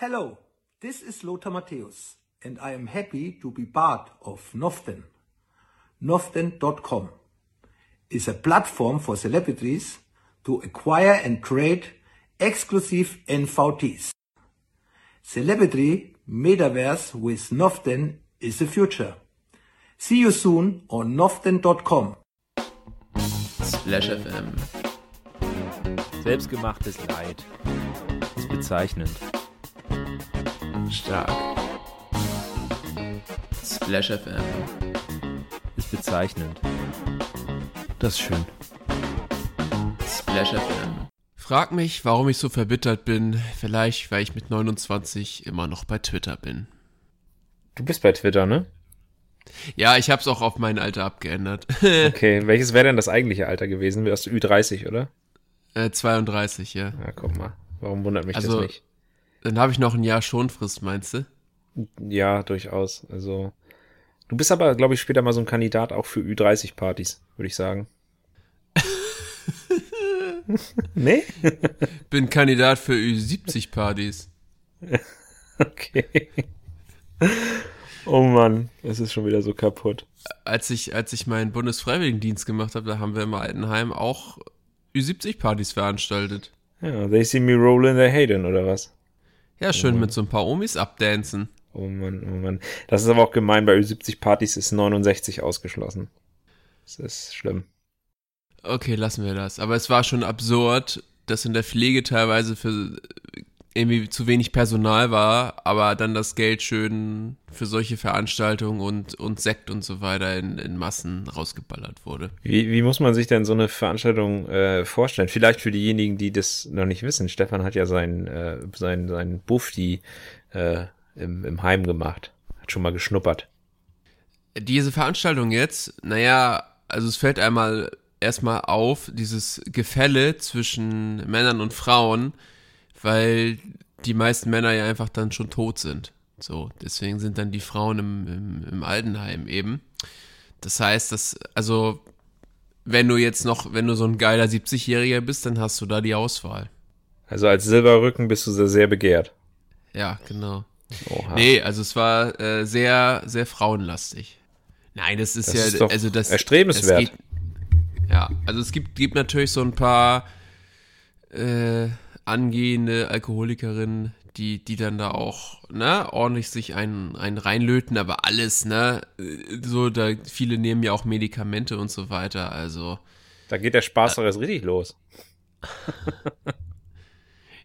Hello, this is Lothar Matthäus, and I am happy to be part of Noften. Noften.com is a platform for celebrities to acquire and create exclusive NFTs. Celebrity Metaverse with Noften is the future. See you soon on Noften.com. Splash FM. Selbstgemachtes Leid. Ist bezeichnend. Stark. Splash FM. Ist bezeichnend. Das ist schön. Splash FM. Frag mich, warum ich so verbittert bin. Vielleicht, weil ich mit 29 immer noch bei Twitter bin. Du bist bei Twitter, ne? Ja, ich hab's auch auf mein Alter abgeändert. Okay, welches wäre denn das eigentliche Alter gewesen? Wärst du Ü30, oder? äh, 32, ja. Ja, guck mal. Warum wundert mich Also- das nicht? Dann habe ich noch ein Jahr Schonfrist, meinst du? Ja, durchaus. Also, du bist aber, glaube ich, später mal so ein Kandidat auch für Ü30-Partys, würde ich sagen. nee? Bin Kandidat für Ü70-Partys. Okay. Oh Mann, es ist schon wieder so kaputt. Als ich, als ich meinen Bundesfreiwilligendienst gemacht habe, da haben wir im Altenheim auch Ü70-Partys veranstaltet. Ja, they see me rolling, they hate it, oder was? Ja, schön mit so ein paar Omis abdancen. Oh Mann, oh Mann. Das ist aber auch gemein, bei Ü70-Partys ist 69 ausgeschlossen. Das ist schlimm. Okay, lassen wir das. Aber es war schon absurd, dass in der Pflege teilweise für irgendwie zu wenig Personal war, aber dann das Geld schön für solche Veranstaltungen und, und Sekt und so weiter in, in Massen rausgeballert wurde. Wie, wie muss man sich denn so eine Veranstaltung äh, vorstellen? Vielleicht für diejenigen, die das noch nicht wissen. Stefan hat ja sein, äh, sein, sein Bufti äh, im, im Heim gemacht. Hat schon mal geschnuppert. Diese Veranstaltung jetzt, naja, also es fällt einmal erstmal auf, dieses Gefälle zwischen Männern und Frauen, weil die meisten Männer ja einfach dann schon tot sind. So, deswegen sind dann die Frauen im, im, im Altenheim eben. Das heißt, dass, also, wenn du jetzt noch, wenn du so ein geiler 70-Jähriger bist, dann hast du da die Auswahl. Also als Silberrücken bist du sehr, sehr begehrt. Ja, genau. Oha. Nee, also es war äh, sehr, sehr frauenlastig. Nein, das ist Das ja, ist also das erstrebenswert. es geht- ja, also es gibt, gibt natürlich so ein paar äh, angehende Alkoholikerinnen, die, die dann da auch, ne, ordentlich sich einen, einen reinlöten, aber alles, ne, äh, so, da, viele nehmen ja auch Medikamente und so weiter, also, Da geht der Spaß doch erst richtig los.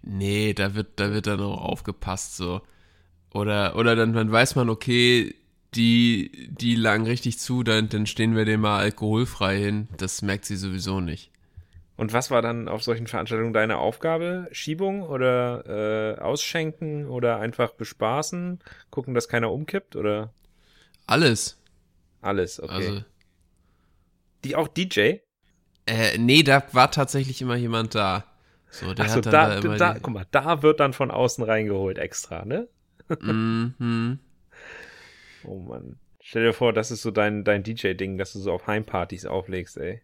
nee, da wird, da wird dann auch aufgepasst, so. Oder, oder dann, dann weiß man, okay, die, die lagen richtig zu, dann, dann stehen wir dem mal alkoholfrei hin. Das merkt sie sowieso nicht. Und was war dann auf solchen Veranstaltungen deine Aufgabe? Schiebung oder äh, ausschenken oder einfach bespaßen? Gucken, dass keiner umkippt oder Alles. alles? Okay. Also, Die auch DJ? äh, nee, da war tatsächlich immer jemand da. So, der Achso, hat dann da, da, immer da, die, guck mal, da wird dann von außen reingeholt extra, ne? Mhm. Oh Mann. Stell dir vor, das ist so dein, dein DJ-Ding, dass du so auf Heimpartys auflegst, ey.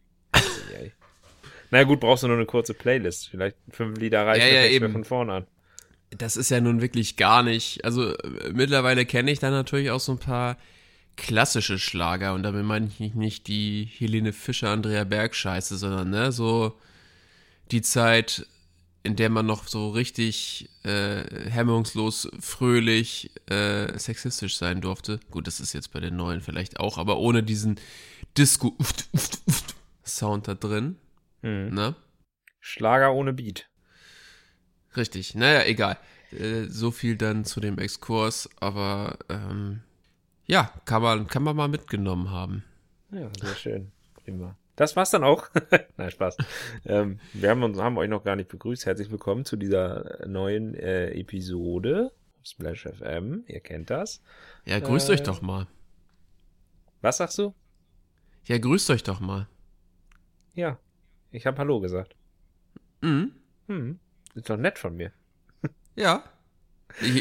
Na gut, brauchst du nur eine kurze Playlist. Vielleicht fünf Lieder reichen, Ja, ja, eben. von vorne an. Das ist ja nun wirklich gar nicht. Also äh, mittlerweile kenne ich da natürlich auch so ein paar klassische Schlager und damit meine ich nicht- nicht die Helene Fischer, Andrea Berg Scheiße, sondern ne, so die Zeit, in der man noch so richtig äh, hemmungslos, fröhlich, äh, sexistisch sein durfte. Gut, das ist jetzt bei den neuen vielleicht auch, aber ohne diesen Disco Sound da drin. Hm. Ne? Schlager ohne Beat. Richtig, naja, egal. Äh, so viel dann zu dem Exkurs, aber ähm, ja, kann man, kann man mal mitgenommen haben. Ja, sehr schön. Prima. Das war's dann auch. Nein, Spaß. ähm, wir haben, uns, haben euch noch gar nicht begrüßt. Herzlich willkommen zu dieser neuen äh, Episode Splash FM. Ihr kennt das. Ja, grüßt Äh. euch doch mal. Was sagst du? Ja, grüßt euch doch mal. Ja, ich habe Hallo gesagt. Mhm. Hm, ist doch nett von mir. Ja.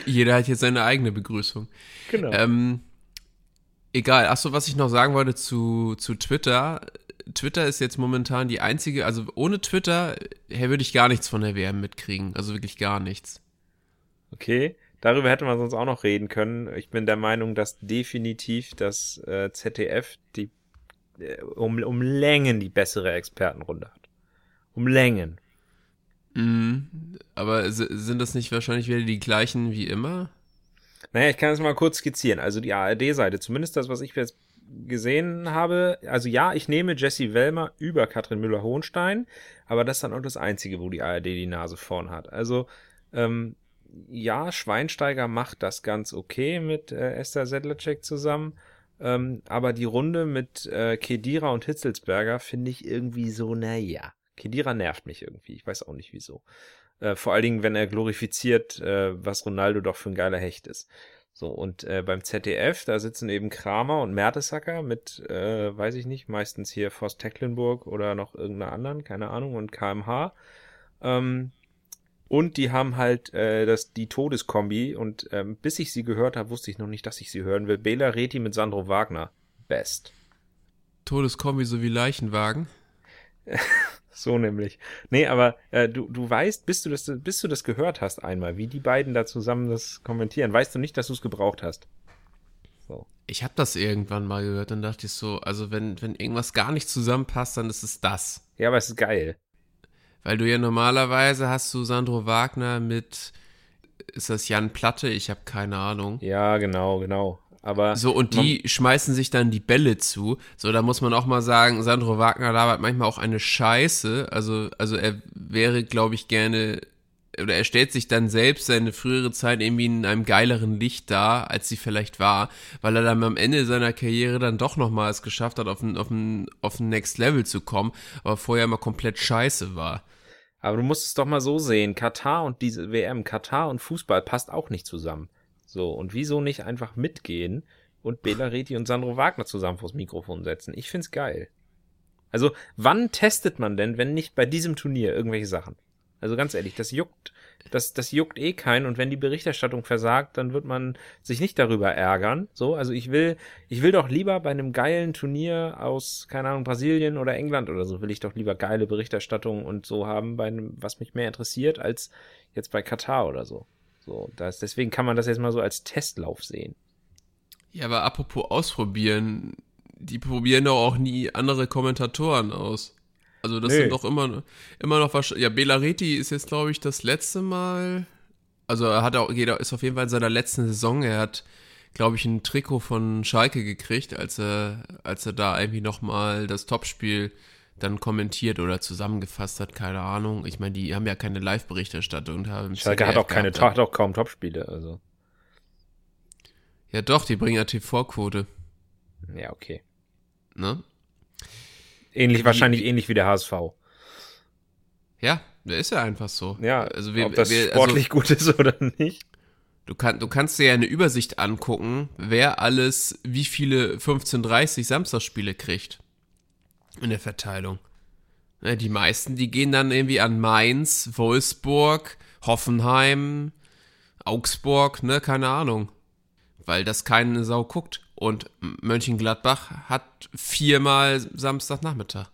Jeder hat jetzt seine eigene Begrüßung. Genau. Ähm, egal. Achso, was ich noch sagen wollte zu, zu Twitter. Twitter ist jetzt momentan die einzige, also ohne Twitter äh, würde ich gar nichts von der WM mitkriegen. Also wirklich gar nichts. Okay. Darüber hätte man sonst auch noch reden können. Ich bin der Meinung, dass definitiv das äh, ZDF die äh, um, um Längen die bessere Expertenrunde hat. Um Längen. Mhm. Aber sind das nicht wahrscheinlich wieder die gleichen wie immer? Naja, ich kann es mal kurz skizzieren. Also die ARD-Seite, zumindest das, was ich jetzt gesehen habe. Also ja, ich nehme Jesse Wellmer über Katrin Müller-Hohenstein, aber das ist dann auch das Einzige, wo die ARD die Nase vorn hat. Also ähm, ja, Schweinsteiger macht das ganz okay mit äh, Esther Sedlacek zusammen. Ähm, aber die Runde mit äh, Kedira und Hitzelsberger finde ich irgendwie so, naja. Kedira nervt mich irgendwie. Ich weiß auch nicht wieso. Äh, vor allen Dingen, wenn er glorifiziert, äh, was Ronaldo doch für ein geiler Hecht ist. So, und äh, beim ZDF, da sitzen eben Kramer und Mertesacker mit, äh, weiß ich nicht, meistens hier Forst Tecklenburg oder noch irgendeiner anderen, keine Ahnung, und KMH. Ähm, und die haben halt äh, das, die Todeskombi und ähm, bis ich sie gehört habe, wusste ich noch nicht, dass ich sie hören will. Bela Reti mit Sandro Wagner. Best. Todeskombi sowie Leichenwagen. So nämlich. Nee, aber äh, du, du weißt, bis du, das, bis du das gehört hast einmal, wie die beiden da zusammen das kommentieren, weißt du nicht, dass du es gebraucht hast. So. Ich habe das irgendwann mal gehört und dachte ich so, also wenn, wenn irgendwas gar nicht zusammenpasst, dann ist es das. Ja, aber es ist geil. Weil du ja normalerweise hast du Sandro Wagner mit, ist das Jan Platte? Ich habe keine Ahnung. Ja, genau, genau. Aber So, und die schmeißen sich dann die Bälle zu. So, da muss man auch mal sagen, Sandro Wagner labert manchmal auch eine Scheiße. Also, also er wäre, glaube ich, gerne, oder er stellt sich dann selbst seine frühere Zeit irgendwie in einem geileren Licht dar, als sie vielleicht war, weil er dann am Ende seiner Karriere dann doch nochmal es geschafft hat, auf ein, auf ein, auf ein Next Level zu kommen, aber vorher immer komplett scheiße war. Aber du musst es doch mal so sehen. Katar und diese WM, Katar und Fußball passt auch nicht zusammen. So, und wieso nicht einfach mitgehen und Bela Reti und Sandro Wagner zusammen vors Mikrofon setzen? Ich find's geil. Also, wann testet man denn, wenn nicht bei diesem Turnier irgendwelche Sachen? Also ganz ehrlich, das juckt, das, das juckt eh keinen und wenn die Berichterstattung versagt, dann wird man sich nicht darüber ärgern. So, also ich will, ich will doch lieber bei einem geilen Turnier aus, keine Ahnung, Brasilien oder England oder so, will ich doch lieber geile Berichterstattung und so haben bei einem, was mich mehr interessiert, als jetzt bei Katar oder so. So, das, deswegen kann man das jetzt mal so als Testlauf sehen. Ja, aber apropos ausprobieren, die probieren doch auch nie andere Kommentatoren aus. Also das Nee. sind doch immer, immer noch was. Ja, Bela Reti ist jetzt, glaube ich, das letzte Mal. Also er hat auch, jeder ist auf jeden Fall in seiner letzten Saison. Er hat, glaube ich, ein Trikot von Schalke gekriegt, als er, als er da irgendwie nochmal das Topspiel dann kommentiert oder zusammengefasst hat, keine Ahnung. Ich meine, die haben ja keine Live-Berichterstattung. Schalke hat auch keine, gehabt. hat auch kaum Topspiele, also. Ja doch, die bringen ja TV-Quote, Ja, okay. ne? Ähnlich, Wie- wahrscheinlich ähnlich wie der HSV. Ja, der ist ja einfach so. Ja, also wir, ob das wir, sportlich gut ist oder nicht. Du, kann, du kannst dir ja eine Übersicht angucken, wer alles wie viele 15:30 Samstagsspiele kriegt in der Verteilung. Die meisten, die gehen dann irgendwie an Mainz, Wolfsburg, Hoffenheim, Augsburg, ne, keine Ahnung. Weil das keine Sau guckt. Und Mönchengladbach hat viermal Samstagnachmittag.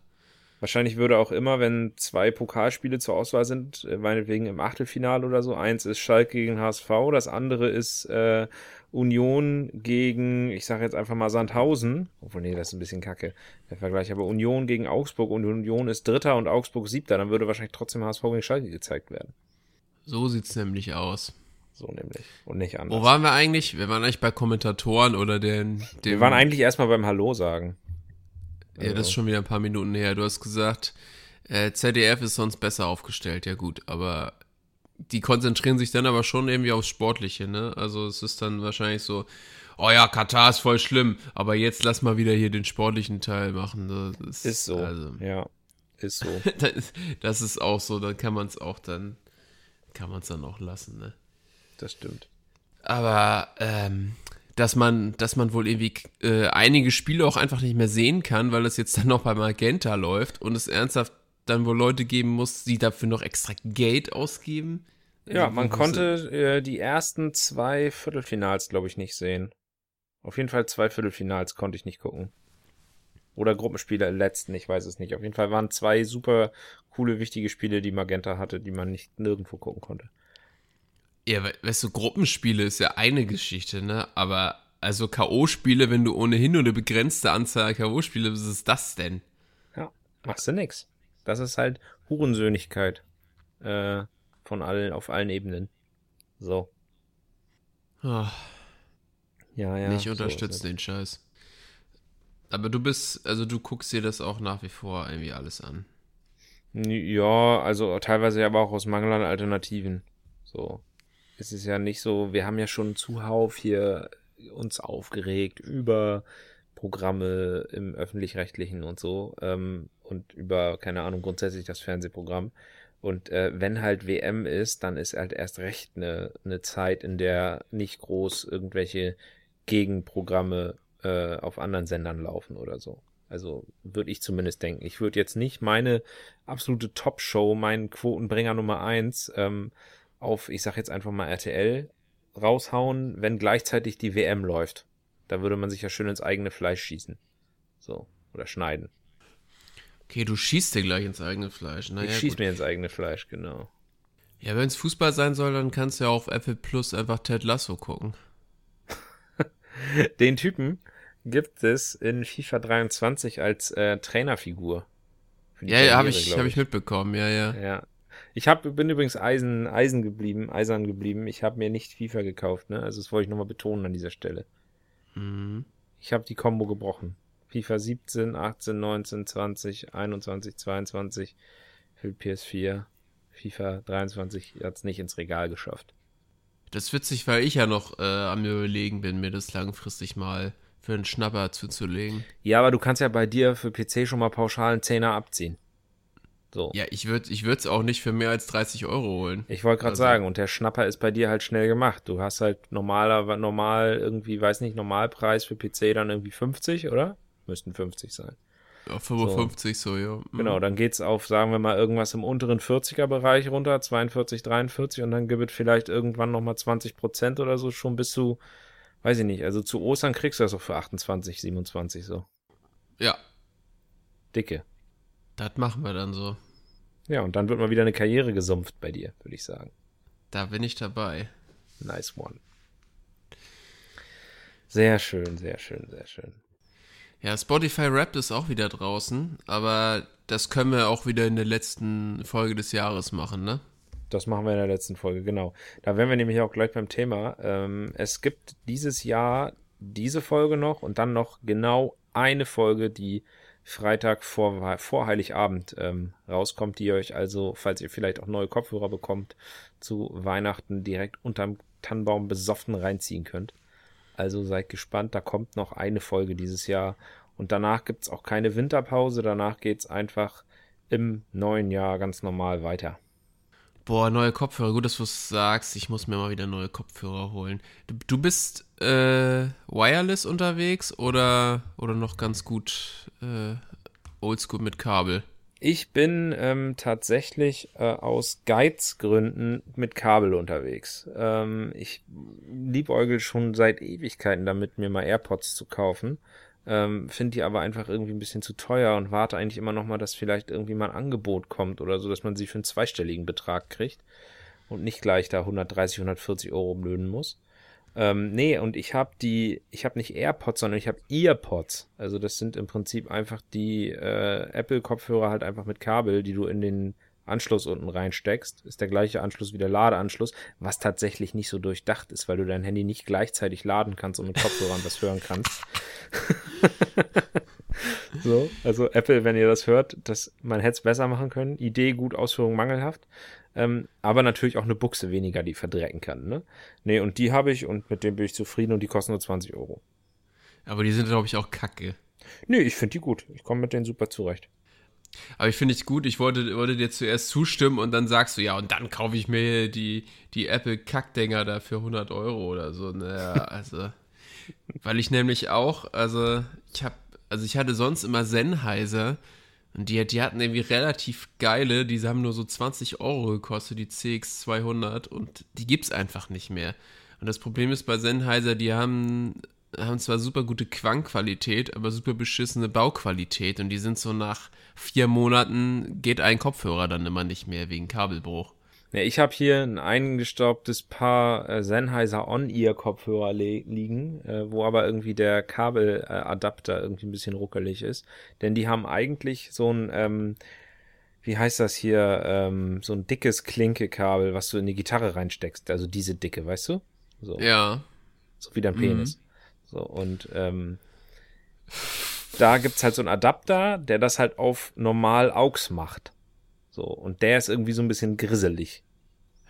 Wahrscheinlich würde auch immer, wenn zwei Pokalspiele zur Auswahl sind, äh, meinetwegen im Achtelfinale oder so, eins ist Schalke gegen HSV, das andere ist äh, Union gegen, ich sage jetzt einfach mal Sandhausen, obwohl nee, das ist ein bisschen kacke, der Vergleich, aber Union gegen Augsburg und Union ist Dritter und Augsburg Siebter, dann würde wahrscheinlich trotzdem HSV gegen Schalke gezeigt werden. So sieht's nämlich aus. So nämlich. Und nicht anders. Wo waren wir eigentlich? Wir waren eigentlich bei Kommentatoren oder den, dem Wir waren eigentlich erstmal beim Hallo sagen. Ja, das ist schon wieder ein paar Minuten her. Du hast gesagt, äh, ZDF ist sonst besser aufgestellt. Ja gut, aber die konzentrieren sich dann aber schon irgendwie aufs Sportliche, ne? Also es ist dann wahrscheinlich so, oh ja, Katar ist voll schlimm, aber jetzt lass mal wieder hier den sportlichen Teil machen. Das Ist so. Also, Ja, ist so. das, das ist auch so, dann kann man es auch dann, kann man es dann auch lassen, ne? Das stimmt. Aber ähm, dass man, dass man wohl irgendwie äh, einige Spiele auch einfach nicht mehr sehen kann, weil es jetzt dann noch bei Magenta läuft und es ernsthaft dann wohl Leute geben muss, die dafür noch extra Geld ausgeben. Ja, man konnte äh, die ersten zwei Viertelfinals, glaube ich, nicht sehen. Auf jeden Fall zwei Viertelfinals konnte ich nicht gucken. Oder Gruppenspiele im letzten, ich weiß es nicht. Auf jeden Fall waren zwei super coole, wichtige Spiele, die Magenta hatte, die man nicht nirgendwo gucken konnte. Ja, we- weißt du, Gruppenspiele ist ja eine Geschichte, ne? Aber also K.O.-Spiele, wenn du ohnehin nur eine begrenzte Anzahl K.O.-Spiele, was ist das denn? Ja, machst du nix. Das ist halt Hurensöhnigkeit. Äh, von allen, auf allen Ebenen. So. Ah, Ja, ja. nicht so unterstützt es. den Scheiß. Aber du bist, also du guckst dir das auch nach wie vor irgendwie alles an. Ja, also teilweise aber auch aus Mangel an Alternativen. So. Es ist ja nicht so, wir haben ja schon zuhauf hier uns aufgeregt über Programme im öffentlich-rechtlichen und so ähm, und über, keine Ahnung, grundsätzlich das Fernsehprogramm. Und äh, wenn halt WM ist, dann ist halt erst recht eine, eine Zeit, in der nicht groß irgendwelche Gegenprogramme äh, auf anderen Sendern laufen oder so. Also würde ich zumindest denken. Ich würde jetzt nicht meine absolute Top-Show, meinen Quotenbringer Nummer eins ähm, auf, ich sag jetzt einfach mal RTL raushauen, wenn gleichzeitig die WM läuft. Da würde man sich ja schön ins eigene Fleisch schießen. So. Oder schneiden. Okay, du schießt dir gleich ins eigene Fleisch. Naja, ich schieß gut. mir ins eigene Fleisch, genau. Ja, wenn es Fußball sein soll, dann kannst du ja auf Apple Plus einfach Ted Lasso gucken. Den Typen gibt es in FIFA 23 als äh, Trainerfigur. Ja, ja, habe ich, glaub hab ich mitbekommen, ja, ja. Ja. Ich hab, bin übrigens Eisen, Eisen geblieben, eisern geblieben. Ich habe mir nicht FIFA gekauft, ne? Also das wollte ich nochmal betonen an dieser Stelle. Mhm. Ich habe die Combo gebrochen. FIFA 17, 18, 19, 20, 21, 22 für PS4. FIFA 23 hat's nicht ins Regal geschafft. Das ist witzig, weil ich ja noch äh, am überlegen bin, mir das langfristig mal für einen Schnapper zuzulegen. Ja, aber du kannst ja bei dir für PC schon mal pauschal einen Zehner abziehen. So. Ja, ich würde ich es auch nicht für mehr als 30 Euro holen. Ich wollte gerade Also- sagen, und der Schnapper ist bei dir halt schnell gemacht. Du hast halt normaler, normal irgendwie, weiß nicht, Normalpreis für PC dann irgendwie 50, oder? Müssten 50 sein. Auf 55 so, ja. Mhm. Genau, dann geht's auf, sagen wir mal, irgendwas im unteren 40er-Bereich runter, 42, 43 und dann gibt es vielleicht irgendwann nochmal 20 Prozent oder so, schon bis zu, weiß ich nicht, also zu Ostern kriegst du das auch für 28, 27 so. Ja, Dicke. das machen wir dann so. Ja, und dann wird mal wieder eine Karriere gesumpft bei dir, würde ich sagen. Da bin ich dabei. Nice one. Sehr schön, sehr schön, sehr schön. Ja, Spotify Rap ist auch wieder draußen, aber das können wir auch wieder in der letzten Folge des Jahres machen, ne? Das machen wir in der letzten Folge, genau. Da wären wir nämlich auch gleich beim Thema. Ähm, es gibt dieses Jahr diese Folge noch und dann noch genau eine Folge, die Freitag vor, vor Heiligabend ähm, rauskommt, die ihr euch also, falls ihr vielleicht auch neue Kopfhörer bekommt, zu Weihnachten direkt unterm Tannenbaum besoffen reinziehen könnt. Also seid gespannt, da kommt noch eine Folge dieses Jahr und danach gibt's auch keine Winterpause, danach geht's einfach im neuen Jahr ganz normal weiter. Boah, neue Kopfhörer. Gut, dass du es sagst. Ich muss mir mal wieder neue Kopfhörer holen. Du, du bist äh, wireless unterwegs oder, oder noch ganz gut äh, oldschool mit Kabel? Ich bin ähm, tatsächlich äh, aus Geizgründen mit Kabel unterwegs. Ähm, ich liebäugel schon seit Ewigkeiten damit, mir mal AirPods zu kaufen. Ähm, Finde die aber einfach irgendwie ein bisschen zu teuer und warte eigentlich immer noch mal, dass vielleicht irgendwie mal ein Angebot kommt oder so, dass man sie für einen zweistelligen Betrag kriegt und nicht gleich da 130, 140 Euro blöden muss. Ähm, nee, und ich habe die, ich habe nicht AirPods, sondern ich habe EarPods. Also das sind im Prinzip einfach die äh, Apple-Kopfhörer halt einfach mit Kabel, die du in den Anschluss unten reinsteckst. Ist der gleiche Anschluss wie der Ladeanschluss, was tatsächlich nicht so durchdacht ist, weil du dein Handy nicht gleichzeitig laden kannst und mit Kopfhörern was hören kannst. so, also Apple, wenn ihr das hört, das, man hätte es besser machen können. Idee gut, Ausführung mangelhaft. Ähm, aber natürlich auch eine Buchse weniger, die verdrecken kann, ne? Nee, und die habe ich und mit dem bin ich zufrieden und die kosten nur 20 Euro. Aber die sind, glaube ich, auch kacke. Nee, ich finde die gut. Ich komme mit denen super zurecht. Aber ich finde es gut, ich wollte, wollte dir zuerst zustimmen und dann sagst du, ja, und dann kaufe ich mir die, die Apple-Kackdinger da für 100 Euro oder so. Naja, also, weil ich nämlich auch, also, ich habe, also ich hatte sonst immer Sennheiser und die, die hatten irgendwie relativ geile, die haben nur so 20 Euro gekostet, die CX200 und die gibt's einfach nicht mehr. Und das Problem ist bei Sennheiser, die haben, haben zwar super gute Quangqualität, aber super beschissene Bauqualität und die sind so nach vier Monaten geht ein Kopfhörer dann immer nicht mehr wegen Kabelbruch. Ja, ich habe hier ein eingestaubtes Paar äh, Sennheiser On-Ear-Kopfhörer liegen, äh, wo aber irgendwie der Kabeladapter irgendwie ein bisschen ruckelig ist. Denn die haben eigentlich so ein, ähm, wie heißt das hier, ähm, so ein dickes Klinkekabel, was du in die Gitarre reinsteckst. Also diese dicke, weißt du? So. Ja. So wie dein Penis. Mhm. So, und ähm, da gibt's halt so einen Adapter, der das halt auf normal AUX macht. So, und der ist irgendwie so ein bisschen grisselig.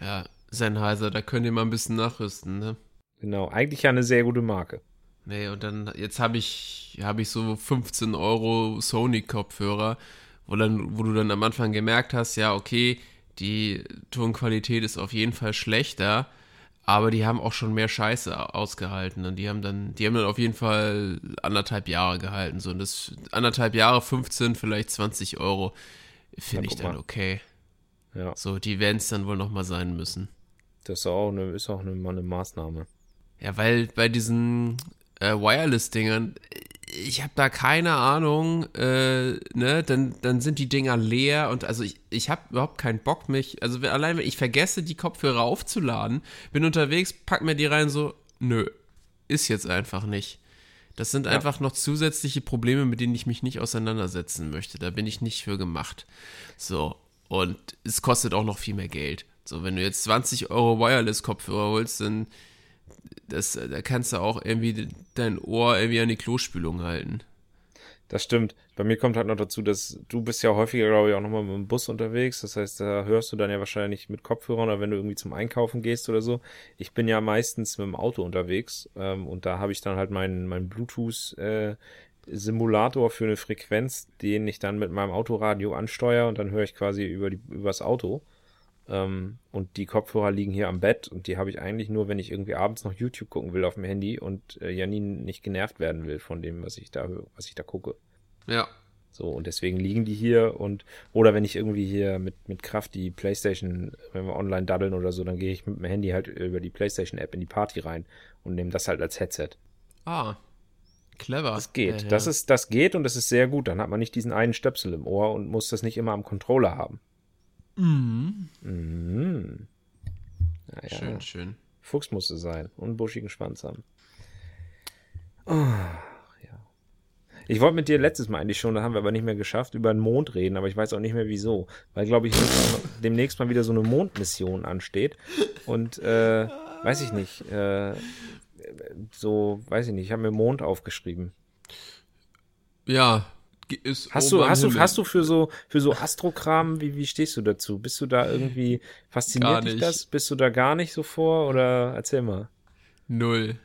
Ja, Sennheiser, da könnt ihr mal ein bisschen nachrüsten, ne? Genau, eigentlich ja eine sehr gute Marke. Nee, und dann, jetzt habe ich, habe ich so 15 Euro Sony-Kopfhörer, wo dann, wo du dann am Anfang gemerkt hast, ja, okay, die Tonqualität ist auf jeden Fall schlechter, aber die haben auch schon mehr Scheiße ausgehalten und die haben dann, die haben dann auf jeden Fall anderthalb Jahre gehalten, so und das anderthalb Jahre, 15, vielleicht 20 Euro Finde ich dann okay. Ja. So, die werden es dann wohl nochmal sein müssen. Das ist auch eine, ist auch eine, eine Maßnahme. Ja, weil bei diesen äh, Wireless-Dingern, ich habe da keine Ahnung, äh, ne, dann, dann sind die Dinger leer und also ich, ich habe überhaupt keinen Bock, mich, also allein wenn ich vergesse, die Kopfhörer aufzuladen, bin unterwegs, pack mir die rein, so, nö, ist jetzt einfach nicht. Das sind ja. einfach noch zusätzliche Probleme, mit denen ich mich nicht auseinandersetzen möchte. Da bin ich nicht für gemacht. So. Und es kostet auch noch viel mehr Geld. So, wenn du jetzt 20 Euro Wireless-Kopfhörer holst, dann das, da kannst du auch irgendwie dein Ohr irgendwie an die Klospülung halten. Das stimmt. Bei mir kommt halt noch dazu, dass du bist ja häufiger, glaube ich, auch nochmal mit dem Bus unterwegs. Das heißt, da hörst du dann ja wahrscheinlich mit Kopfhörern oder wenn du irgendwie zum Einkaufen gehst oder so. Ich bin ja meistens mit dem Auto unterwegs ähm, und da habe ich dann halt meinen mein Bluetooth äh, Simulator für eine Frequenz, den ich dann mit meinem Autoradio ansteuere und dann höre ich quasi über die übers Auto. Ähm, und die Kopfhörer liegen hier am Bett und die habe ich eigentlich nur, wenn ich irgendwie abends noch YouTube gucken will auf dem Handy und äh, Janine nicht genervt werden will von dem, was ich da was ich da gucke. Ja. So, und deswegen liegen die hier und, oder wenn ich irgendwie hier mit, mit Kraft die Playstation, wenn wir online daddeln oder so, dann gehe ich mit dem Handy halt über die Playstation-App in die Party rein und nehme das halt als Headset. Ah. Clever. Das geht. Ja. Das ist, das geht und das ist sehr gut. Dann hat man nicht diesen einen Stöpsel im Ohr und muss das nicht immer am Controller haben. Mhm. Mhm. Naja. Schön, schön. Fuchs musste sein und einen buschigen Schwanz haben. Oh, ja. Ich wollte mit dir letztes Mal eigentlich schon, da haben wir aber nicht mehr geschafft, über den Mond reden, aber ich weiß auch nicht mehr wieso. Weil, glaube ich, demnächst mal wieder so eine Mondmission ansteht. Und, äh, weiß ich nicht, äh, so, weiß ich nicht, ich habe mir Mond aufgeschrieben. Ja, ist hast du, hast du, hast du für so, für so Astrokram, wie, wie stehst du dazu? Bist du da irgendwie, fasziniert dich das? Bist du da gar nicht so vor oder erzähl mal? Null.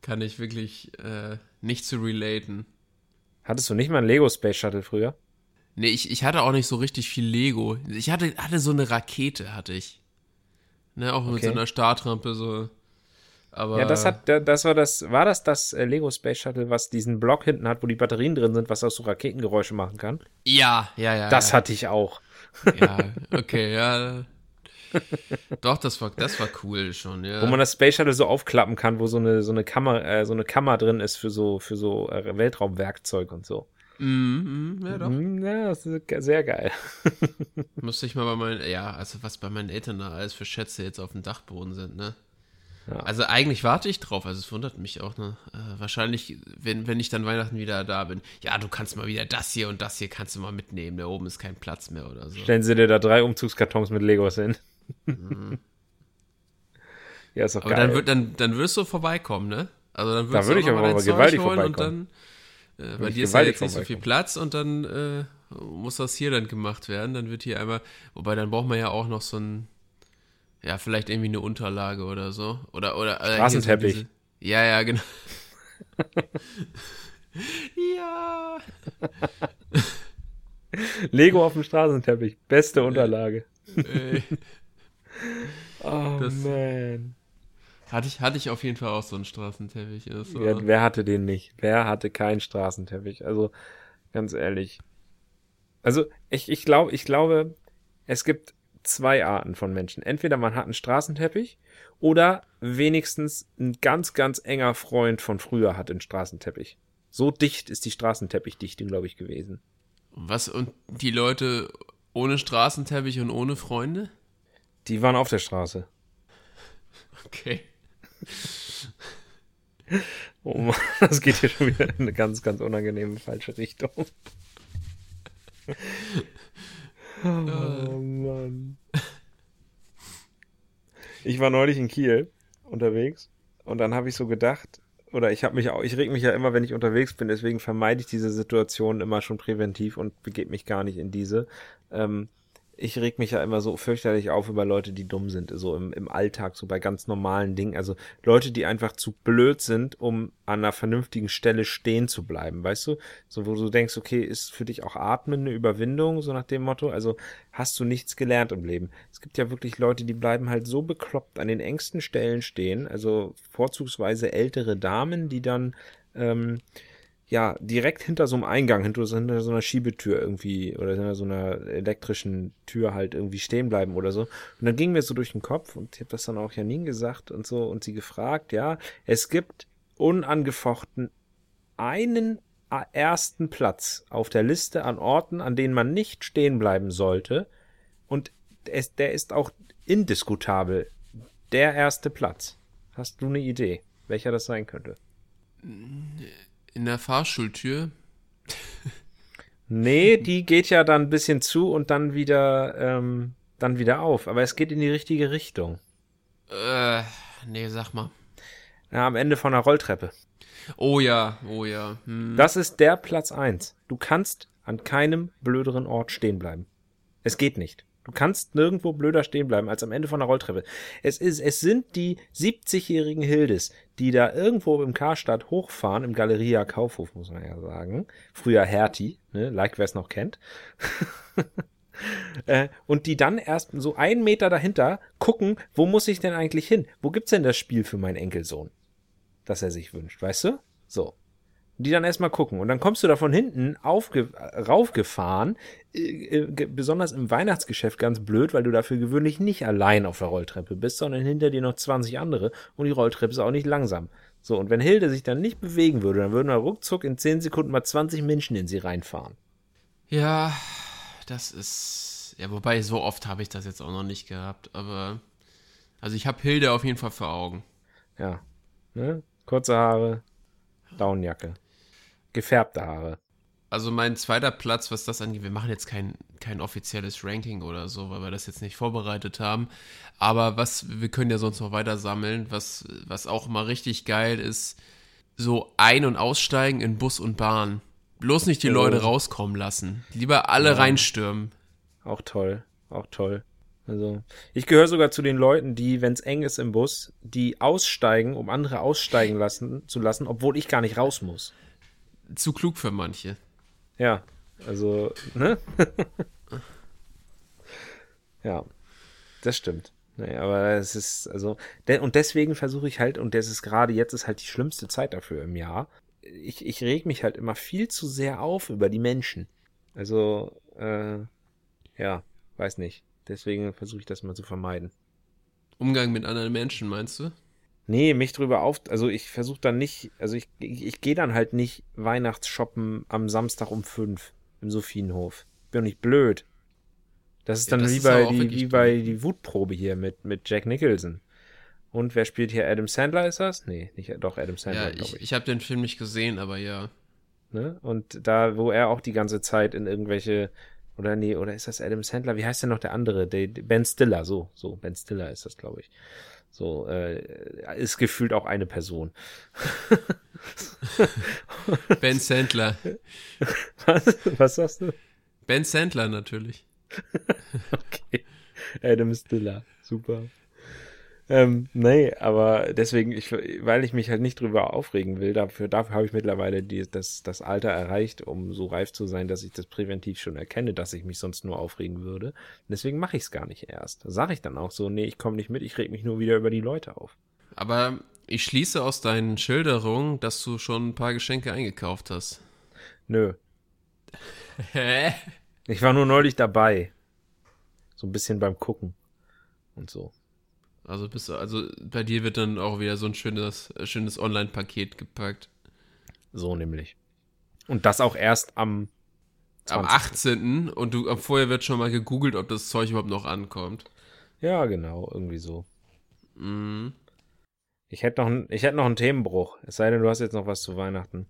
Kann ich wirklich äh, nicht zu relaten. Hattest du nicht mal ein Lego Space Shuttle früher? Nee, ich, ich hatte auch nicht so richtig viel Lego. Ich hatte, hatte so eine Rakete, hatte ich. Ne, auch okay. mit so einer Startrampe, so. Aber ja, das hat, das war das, war das das äh, Lego Space Shuttle, was diesen Block hinten hat, wo die Batterien drin sind, was auch so Raketengeräusche machen kann? Ja, ja, ja. Das ja. hatte ich auch. Ja, okay, ja. Doch, das war, das war cool schon, ja. Wo man das Space Shuttle so aufklappen kann, wo so eine, so eine Kammer, äh, so eine Kammer drin ist für so, für so äh, Weltraumwerkzeug und so. Mhm, ja, doch. Mhm, ja, das ist sehr geil. Musste ich mal bei meinen, ja, also was bei meinen Eltern da alles für Schätze jetzt auf dem Dachboden sind, ne? Ja. Also eigentlich warte ich drauf, also es wundert mich auch, ne? Äh, wahrscheinlich, wenn, wenn ich dann Weihnachten wieder da bin, ja, du kannst mal wieder das hier und das hier kannst du mal mitnehmen, da oben ist kein Platz mehr oder so. Stellen sie dir da drei Umzugskartons mit Legos hin. Mhm. ja, ist doch aber geil. Dann, wird, dann, dann wirst du vorbeikommen, ne? Also dann würdest da würde ich aber mal gewaltig vorbeikommen. Und dann, äh, bei dir ist ja jetzt nicht so viel Platz und dann äh, muss das hier dann gemacht werden. Dann wird hier einmal, wobei dann braucht man ja auch noch so ein ja, vielleicht irgendwie eine Unterlage oder so. Oder, oder. Äh, Straßenteppich. So ja, ja, genau. ja. Lego auf dem Straßenteppich. Beste Unterlage. oh das man. Hatte ich, hatte ich auf jeden Fall auch so einen Straßenteppich. So. Ja, wer hatte den nicht? Wer hatte keinen Straßenteppich? Also, ganz ehrlich. Also, ich, ich glaube, ich glaube, es gibt zwei Arten von Menschen. Entweder man hat einen Straßenteppich oder wenigstens ein ganz, ganz enger Freund von früher hat einen Straßenteppich. So dicht ist die Straßenteppichdichte, glaube ich, gewesen. Was und die Leute ohne Straßenteppich und ohne Freunde? Die waren auf der Straße. Okay. Oh Mann, das geht hier schon wieder in eine ganz, ganz unangenehme falsche Richtung. Oh Mann. Ich war neulich in Kiel unterwegs und dann habe ich so gedacht, oder ich habe mich auch, ich reg mich ja immer, wenn ich unterwegs bin, deswegen vermeide ich diese Situation immer schon präventiv und begebe mich gar nicht in diese. Ähm, ich reg mich ja immer so fürchterlich auf über Leute, die dumm sind, so im, im Alltag, so bei ganz normalen Dingen. Also Leute, die einfach zu blöd sind, um an einer vernünftigen Stelle stehen zu bleiben, weißt du? So, wo du denkst, okay, ist für dich auch Atmen eine Überwindung, so nach dem Motto. Also hast du nichts gelernt im Leben. Es gibt ja wirklich Leute, die bleiben halt so bekloppt an den engsten Stellen stehen, also vorzugsweise ältere Damen, die dann ähm, ja, direkt hinter so einem Eingang, hinter so, hinter so einer Schiebetür irgendwie oder hinter so einer elektrischen Tür halt irgendwie stehen bleiben oder so. Und dann ging mir so durch den Kopf und ich habe das dann auch Janine gesagt und so und sie gefragt, ja, es gibt unangefochten einen ersten Platz auf der Liste an Orten, an denen man nicht stehen bleiben sollte und es, der ist auch indiskutabel der erste Platz. Hast du eine Idee, welcher das sein könnte? In der Fahrschultür. Nee, die geht ja dann ein bisschen zu und dann wieder, ähm, dann wieder auf. Aber es geht in die richtige Richtung. Äh, nee, sag mal. Ja, am Ende von der Rolltreppe. Oh ja, oh ja. Hm. Das ist der Platz eins. Du kannst an keinem blöderen Ort stehen bleiben. Es geht nicht. Du kannst nirgendwo blöder stehen bleiben als am Ende von der Rolltreppe. Es ist, es sind die 70-jährigen Hildes, die da irgendwo im Karstadt hochfahren, im Galeria Kaufhof, muss man ja sagen. Früher Hertie, ne, like wer es noch kennt. äh, und die dann erst so einen Meter dahinter gucken, wo muss ich denn eigentlich hin? Wo gibt's denn das Spiel für meinen Enkelsohn? Das er sich wünscht, weißt du? So die dann erstmal gucken. Und dann kommst du da von hinten aufge raufgefahren, besonders im Weihnachtsgeschäft ganz blöd, weil du dafür gewöhnlich nicht allein auf der Rolltreppe bist, sondern hinter dir noch 20 andere und die Rolltreppe ist auch nicht langsam. So, und wenn Hilde sich dann nicht bewegen würde, dann würden wir ruckzuck in 10 Sekunden mal 20 Menschen in sie reinfahren. Ja, das ist. Ja, wobei so oft habe ich das jetzt auch noch nicht gehabt, aber. Also ich habe Hilde auf jeden Fall vor Augen. Ja. Ne? Kurze Haare, Daunenjacke gefärbte Haare. Also mein zweiter Platz, was das angeht, wir machen jetzt kein, kein offizielles Ranking oder so, weil wir das jetzt nicht vorbereitet haben. Aber was, wir können ja sonst noch weiter sammeln, was, was auch mal richtig geil ist, so ein- und aussteigen in Bus und Bahn. Bloß nicht die oh. Leute rauskommen lassen. Lieber alle ja. reinstürmen. Auch toll, auch toll. Also, ich gehöre sogar zu den Leuten, die, wenn es eng ist im Bus, die aussteigen, um andere aussteigen lassen, zu lassen, obwohl ich gar nicht raus muss zu klug für manche. Ja, also, ne? ja, das stimmt. Nee, aber es ist, also, de und deswegen versuche ich halt, und das ist gerade jetzt ist halt die schlimmste Zeit dafür im Jahr. Ich, ich reg mich halt immer viel zu sehr auf über die Menschen. Also, äh, ja, weiß nicht. Deswegen versuche ich das mal zu vermeiden. Umgang mit anderen Menschen, meinst du? Nee, mich drüber auf, also ich versuche dann nicht, also ich, ich, ich gehe dann halt nicht Weihnachtsshoppen am Samstag um fünf im Sophienhof. Bin doch nicht blöd. Das ist dann ja, das wie, ist bei die, wie bei die Wutprobe hier mit, mit Jack Nicholson. Und wer spielt hier? Adam Sandler ist das? Nee, nicht, doch, Adam Sandler, ja, ich. Ich, ich habe den Film nicht gesehen, aber ja. Ne? Und da, wo er auch die ganze Zeit in irgendwelche, oder nee, oder ist das Adam Sandler? Wie heißt denn noch der andere? Der, ben Stiller, so, so, Ben Stiller ist das, glaube ich. So, äh, ist gefühlt auch eine Person. ben Sandler. Was, was sagst du? Ben Sandler natürlich. okay. Adam Stiller. Super. Ähm, nee, aber deswegen, ich, weil ich mich halt nicht drüber aufregen will, dafür, dafür habe ich mittlerweile die, das, das Alter erreicht, um so reif zu sein, dass ich das präventiv schon erkenne, dass ich mich sonst nur aufregen würde. Und deswegen mache ich es gar nicht erst. Sage ich dann auch so, nee, ich komme nicht mit, ich reg mich nur wieder über die Leute auf. Aber ich schließe aus deinen Schilderungen, dass du schon ein paar Geschenke eingekauft hast. Nö. Hä? Ich war nur neulich dabei. So ein bisschen beim Gucken und so. Also bist du, also bei dir wird dann auch wieder so ein schönes, äh, schönes Online-Paket gepackt. So nämlich. Und das auch erst am 20. Am 18. Und du, vorher wird schon mal gegoogelt, ob das Zeug überhaupt noch ankommt. Ja, genau, irgendwie so. Mhm. Ich hätte noch, ich hätte noch einen Themenbruch. Es sei denn, du hast jetzt noch was zu Weihnachten.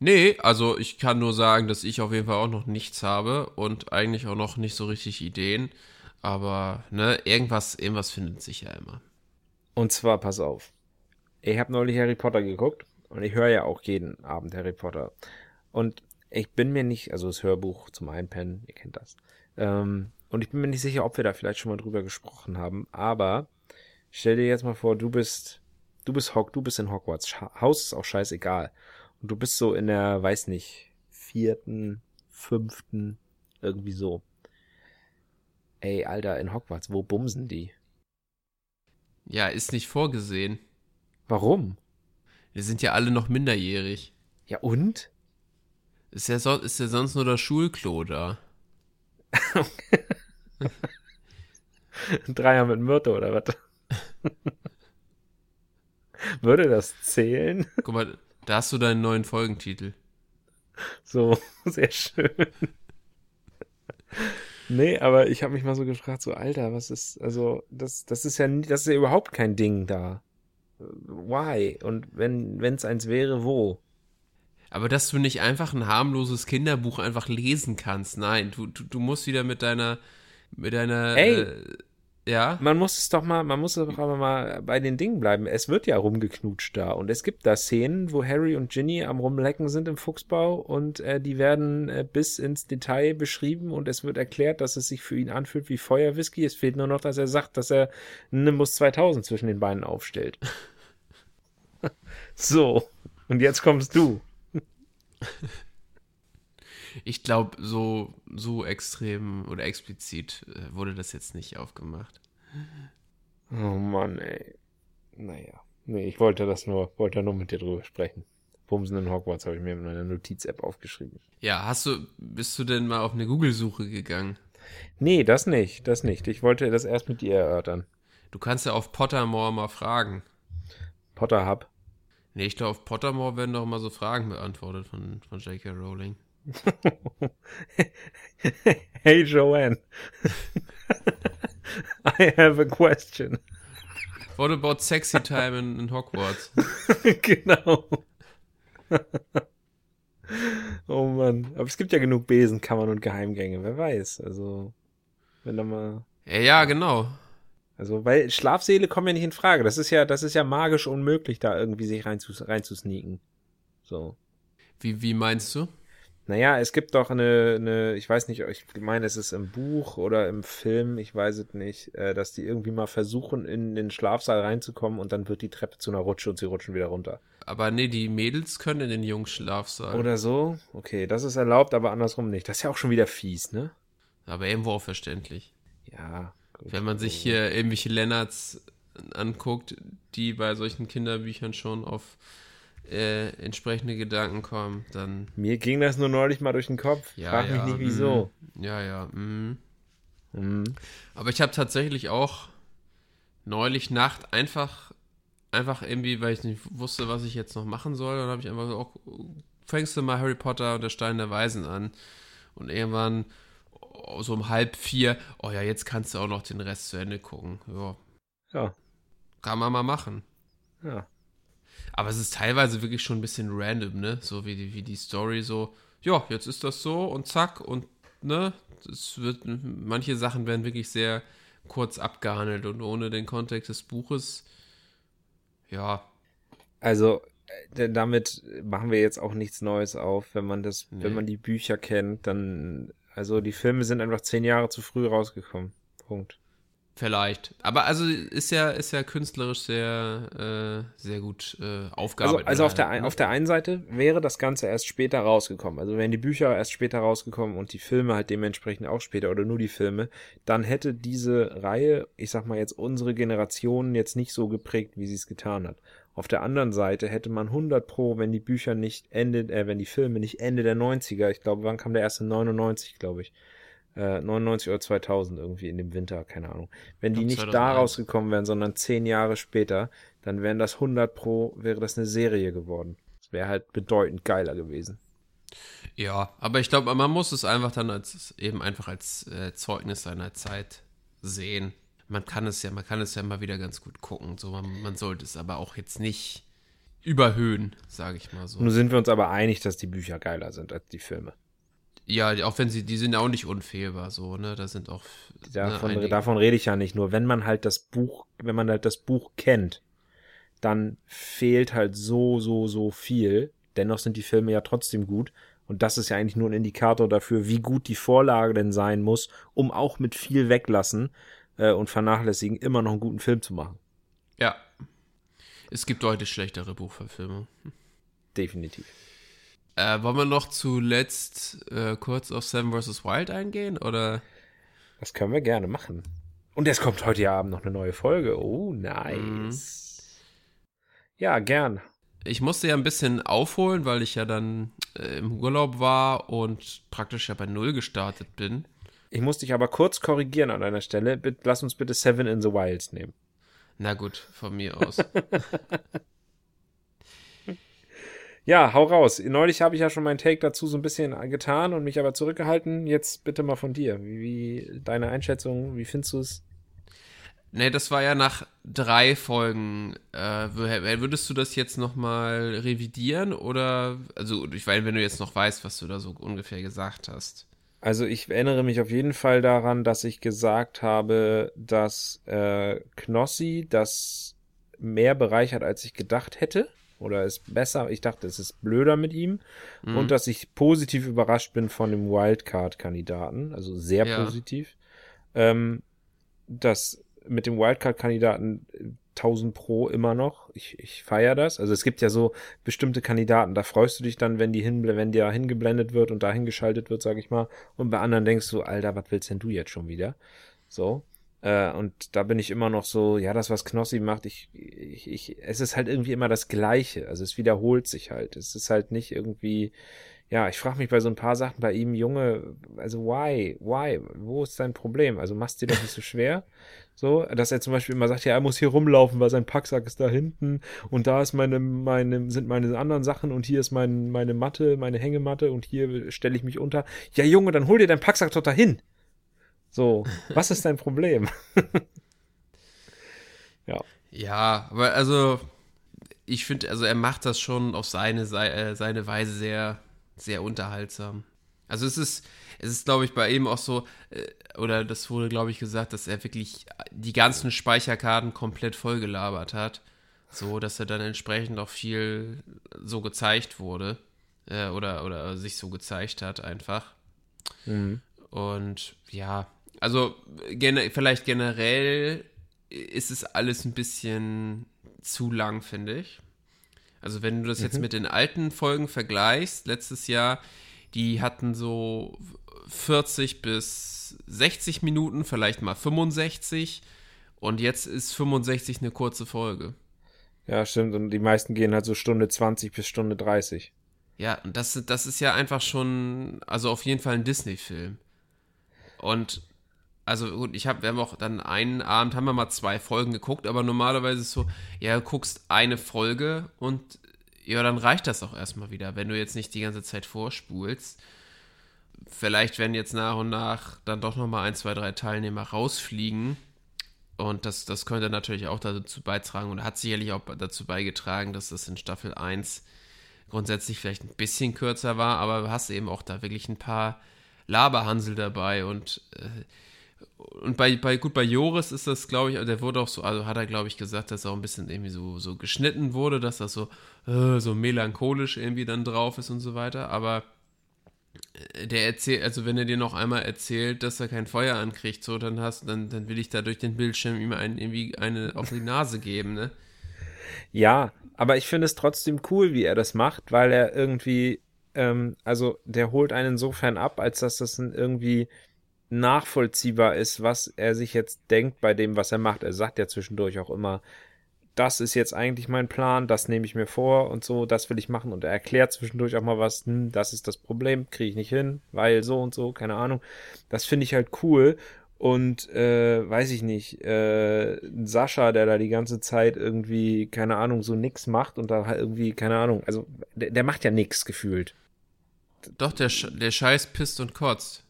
Nee, also ich kann nur sagen, dass ich auf jeden Fall auch noch nichts habe und eigentlich auch noch nicht so richtig Ideen. Aber, ne, irgendwas, irgendwas findet sich ja immer. Und zwar, pass auf. Ich habe neulich Harry Potter geguckt und ich höre ja auch jeden Abend Harry Potter. Und ich bin mir nicht, also das Hörbuch zum Einpennen, ihr kennt das. Ähm, und ich bin mir nicht sicher, ob wir da vielleicht schon mal drüber gesprochen haben. Aber stell dir jetzt mal vor, du bist, du bist Hock, du bist in Hogwarts. Haus ist auch scheißegal. Und du bist so in der, weiß nicht, vierten, fünften, irgendwie so. Ey, Alter, in Hogwarts, wo bumsen die? Ja, ist nicht vorgesehen. Warum? Wir sind ja alle noch minderjährig. Ja und? Ist ja, so, ist ja sonst nur das Schulklo da. Ein Dreier mit Myrte oder was? Würde das zählen? Guck mal, da hast du deinen neuen Folgentitel. So, sehr schön. Nee, aber ich habe mich mal so gefragt, so Alter, was ist, also das, das ist ja, das ist ja überhaupt kein Ding da. Why? Und wenn es eins wäre, wo? Aber dass du nicht einfach ein harmloses Kinderbuch einfach lesen kannst. Nein, du, du, du musst wieder mit deiner, mit deiner, Ey. äh, ja, Man muss es doch mal, man muss doch aber mal bei den Dingen bleiben. Es wird ja rumgeknutscht da und es gibt da Szenen, wo Harry und Ginny am rumlecken sind im Fuchsbau und äh, die werden äh, bis ins Detail beschrieben und es wird erklärt, dass es sich für ihn anfühlt wie Feuerwhisky. Es fehlt nur noch, dass er sagt, dass er Nimbus 2000 zwischen den Beinen aufstellt. so. Und jetzt kommst du. ich glaube, so, so extrem oder explizit äh, wurde das jetzt nicht aufgemacht. Oh Mann, ey. Naja. Nee, ich wollte das nur, wollte nur mit dir drüber sprechen. Bumsen in Hogwarts habe ich mir in meiner Notiz-App aufgeschrieben. Ja, hast du, bist du denn mal auf eine Google-Suche gegangen? Nee, das nicht, das nicht. Ich wollte das erst mit dir erörtern. Du kannst ja auf Pottermore mal fragen. Potter Hub. Nee, ich glaube, auf Pottermore werden doch mal so Fragen beantwortet von, von J.K. Rowling. hey Joanne. I have a question. What about sexy time in, in Hogwarts? genau. oh Mann. Aber es gibt ja genug Besenkammern und Geheimgänge, wer weiß. Also, wenn da mal. Ja, ja, genau. Also, weil Schlafsäle kommen ja nicht in Frage. Das ist ja, das ist ja magisch unmöglich, da irgendwie sich reinzus reinzusneaken. So. Wie, wie meinst du? Naja, es gibt doch eine, eine, ich weiß nicht, ich meine, es ist im Buch oder im Film, ich weiß es nicht, äh, dass die irgendwie mal versuchen, in den Schlafsaal reinzukommen und dann wird die Treppe zu einer Rutsche und sie rutschen wieder runter. Aber nee, die Mädels können in den Jungsschlafsaal. Oder so? Okay, das ist erlaubt, aber andersrum nicht. Das ist ja auch schon wieder fies, ne? Aber irgendwo auch verständlich. Ja. gut. Wenn man sich hier irgendwelche Lennarts anguckt, die bei solchen Kinderbüchern schon auf äh, entsprechende Gedanken kommen, dann Mir ging das nur neulich mal durch den Kopf. ja. Frag mich ja, nicht, wieso. mm, Ja, ja. Mm. Mhm. Aber ich habe tatsächlich auch neulich Nacht einfach, einfach irgendwie, weil ich nicht wusste, was ich jetzt noch machen soll, dann habe ich einfach auch, fängst du mal Harry Potter und der Stein der Weisen an. Und irgendwann oh, so um halb vier, oh ja, jetzt kannst du auch noch den Rest zu Ende gucken. Ja, Ja, kann man mal machen. ja. Aber es ist teilweise wirklich schon ein bisschen random, ne? So wie die, wie die Story so, ja, jetzt ist das so und zack und, ne? Es wird, manche Sachen werden wirklich sehr kurz abgehandelt und ohne den Kontext des Buches, ja, Also, äh, damit machen wir jetzt auch nichts Neues auf. Wenn man das, Nee. wenn man die Bücher kennt, dann, also die Filme sind einfach zehn Jahre zu früh rausgekommen. Punkt. Vielleicht. Aber also ist ja, ist ja künstlerisch sehr, äh, sehr gut äh, Also, aufgearbeitet. also auf, der, ein- ne? auf der einen Seite wäre das Ganze erst später rausgekommen. Also wären die Bücher erst später rausgekommen und die Filme halt dementsprechend auch später oder nur die Filme, dann hätte diese Reihe, ich sag mal jetzt unsere Generation jetzt nicht so geprägt, wie sie es getan hat. Auf der anderen Seite hätte man 100 pro, wenn die Bücher nicht Ende, äh, wenn die Filme nicht Ende der 90er, ich glaube, wann kam der erste? 99, glaube ich. Äh, 99 oder 2000 irgendwie in dem Winter, keine Ahnung. Wenn die Ich nicht da 2001. rausgekommen wären, sondern zehn Jahre später, dann wären das 100 pro, wäre das eine Serie geworden. Das wäre halt bedeutend geiler gewesen. Ja, aber ich glaube, man muss es einfach dann als eben einfach als äh, Zeugnis seiner Zeit sehen. man kann es ja, man kann es ja mal wieder ganz gut gucken. So, man, man sollte es aber auch jetzt nicht überhöhen, sage ich mal so. Nun sind wir uns aber einig, dass die Bücher geiler sind als die Filme. Ja, auch wenn sie, die sind auch nicht unfehlbar, so, ne? Da sind auch. Davon, ne, davon rede ich ja nicht. Nur wenn man halt das Buch, wenn man halt das Buch kennt, dann fehlt halt so, so, so viel. Dennoch sind die Filme ja trotzdem gut. Und das ist ja eigentlich nur ein Indikator dafür, wie gut die Vorlage denn sein muss, um auch mit viel weglassen äh, und vernachlässigen immer noch einen guten Film zu machen. Ja. Es gibt deutlich schlechtere Buchverfilmungen. Definitiv. Äh, wollen wir noch zuletzt äh, kurz auf Seven vs. Wild eingehen, oder? Das können wir gerne machen. Und es kommt heute Abend noch eine neue Folge. Oh, nice. Mhm. Ja, gern. Ich musste ja ein bisschen aufholen, weil ich ja dann äh, im Urlaub war und praktisch ja bei Null gestartet bin. Ich muss dich aber kurz korrigieren an einer Stelle. Bitte, lass uns bitte Seven in the Wilds nehmen. Na gut, von mir aus. ja, hau raus. Neulich habe ich ja schon meinen Take dazu so ein bisschen getan und mich aber zurückgehalten. Jetzt bitte mal von dir. Wie, wie deine Einschätzung? Wie findest du es? Nee, das war ja nach drei Folgen. Äh, würdest du das jetzt nochmal revidieren oder, also ich meine, wenn du jetzt noch weißt, was du da so ungefähr gesagt hast. Also ich erinnere mich auf jeden Fall daran, dass ich gesagt habe, dass äh, Knossi das mehr bereichert, als ich gedacht hätte. Oder ist besser. Ich dachte, es ist blöder mit ihm. Mhm. Und dass ich positiv überrascht bin von dem Wildcard-Kandidaten. Also sehr ja. positiv. Ähm, dass mit dem Wildcard-Kandidaten 1000 Pro immer noch. Ich, ich feiere das. Also es gibt ja so bestimmte Kandidaten, da freust du dich dann, wenn die hin, wenn der hingeblendet wird und dahin geschaltet wird, sag ich mal. Und bei anderen denkst du, Alter, was willst denn du jetzt schon wieder? So. Äh, und da bin ich immer noch so, ja, das, was Knossi macht, ich, ich, ich, es ist halt irgendwie immer das Gleiche. Also es wiederholt sich halt. Es ist halt nicht irgendwie, ja, ich frage mich bei so ein paar Sachen bei ihm, Junge, also why, why, wo ist dein Problem? Also machst dir doch nicht so schwer. So, dass er zum Beispiel immer sagt, ja, er muss hier rumlaufen, weil sein Packsack ist da hinten und da ist meine, meine, sind meine anderen Sachen und hier ist mein, meine Matte, meine Hängematte und hier stelle ich mich unter. Ja, Junge, dann hol dir dein Packsack doch dahin. So, was ist dein Problem? ja. Ja, aber also, ich finde, also er macht das schon auf seine, äh, seine Weise sehr, sehr unterhaltsam. Also es ist, es ist, glaube ich, bei ihm auch so, äh, oder das wurde, glaube ich, gesagt, dass er wirklich die ganzen Speicherkarten komplett vollgelabert hat. So, dass er dann entsprechend auch viel so gezeigt wurde. Äh, oder, oder sich so gezeigt hat, einfach. Mhm. Und ja, also gen vielleicht generell ist es alles ein bisschen zu lang, finde ich. Also wenn du das mhm. jetzt mit den alten Folgen vergleichst, letztes Jahr, die hatten so 40 bis 60 Minuten, vielleicht mal 65. Und jetzt ist 65 eine kurze Folge. Ja, stimmt. Und die meisten gehen halt so Stunde 20 bis Stunde 30. Ja, und das, das ist ja einfach schon, also auf jeden Fall ein Disney-Film. Und also gut, ich habe, wir haben auch dann einen Abend, haben wir mal zwei Folgen geguckt, aber normalerweise ist es so, ja, du guckst eine Folge und ja, dann reicht das auch erstmal wieder, wenn du jetzt nicht die ganze Zeit vorspulst vielleicht werden jetzt nach und nach dann doch nochmal ein, zwei, drei Teilnehmer rausfliegen. Und das, das könnte natürlich auch dazu beitragen und hat sicherlich auch dazu beigetragen, dass das in Staffel 1 grundsätzlich vielleicht ein bisschen kürzer war, aber du hast eben auch da wirklich ein paar Laberhansel dabei und äh, und bei, bei, gut, bei Joris ist das, glaube ich, der wurde auch so, also hat er, glaube ich, gesagt, dass er auch ein bisschen irgendwie so, so geschnitten wurde, dass das so, äh, so melancholisch irgendwie dann drauf ist und so weiter. Aber der erzählt, also wenn er dir noch einmal erzählt, dass er kein Feuer ankriegt, so, dann hast, dann, dann will ich da durch den Bildschirm ihm einen, irgendwie eine auf die Nase geben, ne? Ja, aber ich finde es trotzdem cool, wie er das macht, weil er irgendwie, ähm, also der holt einen insofern ab, als dass das irgendwie nachvollziehbar ist, was er sich jetzt denkt bei dem, was er macht. Er sagt ja zwischendurch auch immer, das ist jetzt eigentlich mein Plan, das nehme ich mir vor und so, das will ich machen. Und er erklärt zwischendurch auch mal was, hm, das ist das Problem, kriege ich nicht hin, weil so und so, keine Ahnung. Das finde ich halt cool. Und äh, weiß ich nicht, äh, Sascha, der da die ganze Zeit irgendwie, keine Ahnung, so nix macht und da halt irgendwie, keine Ahnung, also der, der macht ja nix gefühlt. Doch, der, der Scheiß pisst und kotzt.